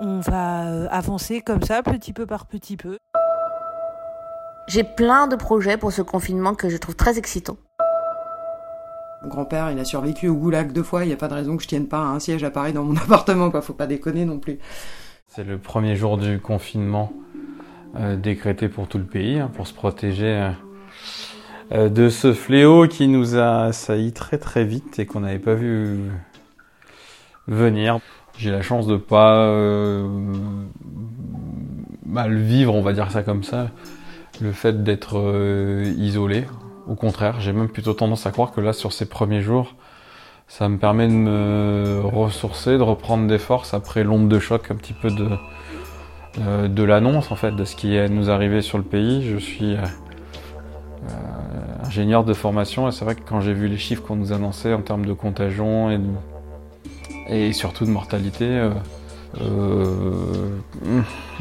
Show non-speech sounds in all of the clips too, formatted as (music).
On va euh, avancer comme ça, petit peu par petit peu. J'ai plein de projets pour ce confinement que je trouve très excitants. Mon grand-père, il a survécu au goulag deux fois, il n'y a pas de raison que je tienne pas un siège à Paris dans mon (laughs) appartement, quoi. Faut pas déconner non plus. C'est le premier jour du confinement euh, décrété pour tout le pays, hein, pour se protéger euh, de ce fléau qui nous a assailli très très vite et qu'on n'avait pas vu venir. J'ai la chance de pas mal vivre, on va dire ça comme ça, le fait d'être isolé. Au contraire, j'ai même plutôt tendance à croire que là, sur ces premiers jours, ça me permet de me ressourcer, de reprendre des forces après l'onde de choc un petit peu de, euh, de l'annonce en fait de ce qui est nous arrivé sur le pays. Je suis euh, euh, ingénieur de formation et c'est vrai que quand j'ai vu les chiffres qu'on nous annonçait en termes de contagion et, et surtout de mortalité,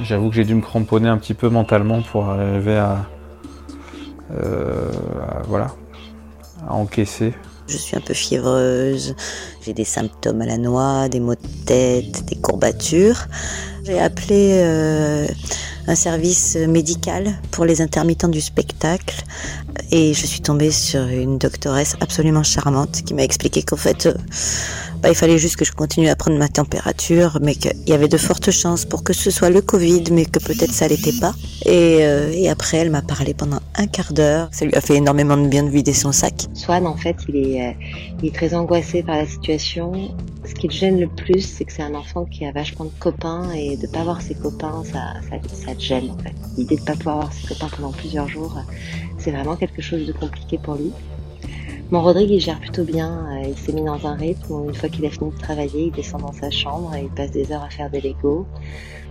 j'avoue que j'ai dû me cramponner un petit peu mentalement pour arriver à euh, voilà, à encaisser. Je suis un peu fiévreuse, j'ai des symptômes à la noix, des maux de tête, des courbatures. J'ai appelé euh, un service médical pour les intermittents du spectacle et je suis tombée sur une doctoresse absolument charmante qui m'a expliqué qu'en fait, euh, bah, il fallait juste que je continue à prendre ma température, mais qu'il y avait de fortes chances pour que ce soit le Covid, mais que peut-être ça l'était pas. Et, euh, et, après, elle m'a parlé pendant un quart d'heure. Ça lui a fait énormément de bien de vider son sac. Swan, en fait, il est, euh, il est très angoissé par la situation. Ce qui le gêne le plus, c'est que c'est un enfant qui a vachement de copains et de pas voir ses copains, ça, ça, te gêne. L'idée de pas pouvoir voir ses copains pendant plusieurs jours, c'est vraiment quelque chose de compliqué pour lui. Mon Rodrigue, il gère plutôt bien. Euh, il s'est mis dans un rythme une fois qu'il a fini de travailler, il descend dans sa chambre et il passe des heures à faire des Legos.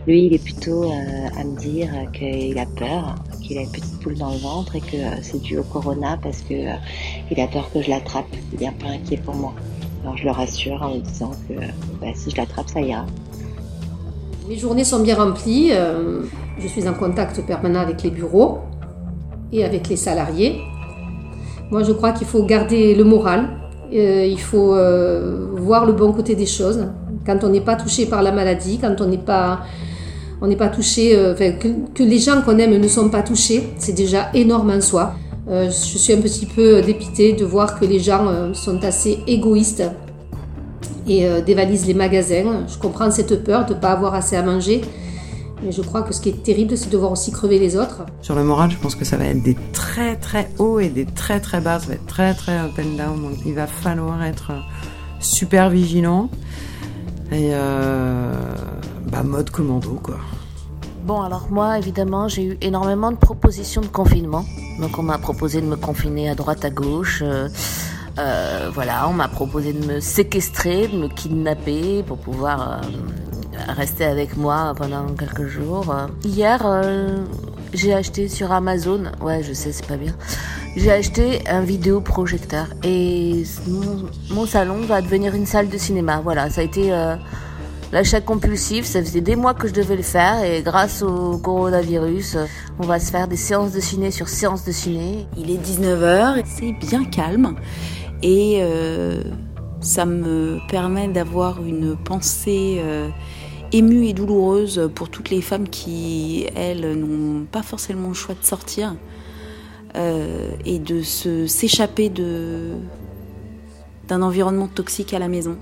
Lui, il est plutôt euh, à me dire qu'il a peur, qu'il a une petite poule dans le ventre et que euh, c'est dû au corona parce que il a peur que je l'attrape. Il est un peu inquiet pour moi. Alors je le rassure en lui disant que bah, si je l'attrape, ça ira. Mes journées sont bien remplies. je suis en contact permanent avec les bureaux et avec les salariés. Moi, je crois qu'il faut garder le moral. Euh, il faut euh, voir le bon côté des choses. Quand on n'est pas touché par la maladie, quand on n'est pas, on n'est pas touché, euh, que, les gens qu'on aime ne sont pas touchés, c'est déjà énorme en soi. je suis un petit peu dépitée de voir que les gens sont assez égoïstes et dévalisent les magasins. Je comprends cette peur de ne pas avoir assez à manger. Mais je crois que ce qui est terrible, c'est de voir aussi crever les autres. Sur le moral, je pense que ça va être des très très hauts et des très très bas. Ça va être très très up and down. Donc il va falloir être super vigilant. Et euh, bah, mode commando quoi. Bon, alors moi, évidemment, j'ai eu énormément de propositions de confinement. Donc on m'a proposé de me confiner à droite, à gauche. Euh, euh, voilà, on m'a proposé de me séquestrer, de me kidnapper pour pouvoir rester avec moi pendant quelques jours. Hier, euh, j'ai acheté sur Amazon, ouais, je sais, c'est pas bien. J'ai acheté un vidéoprojecteur et mon, salon va devenir une salle de cinéma. Voilà, ça a été euh, l'achat compulsif. Ça faisait des mois que je devais le faire et grâce au coronavirus, on va se faire des séances de ciné sur séances de ciné. Il est 19h, c'est bien calme et euh, ça me permet d'avoir une pensée émue et douloureuse pour toutes les femmes qui, elles, n'ont pas forcément le choix de sortir euh, et de se s'échapper de d'un environnement toxique à la maison.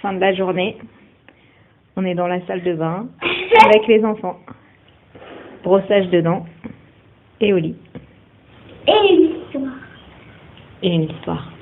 Fin de la journée. On est dans la salle de bain (laughs) avec les enfants. Brossage de dents et au lit. Et une histoire. Et une histoire.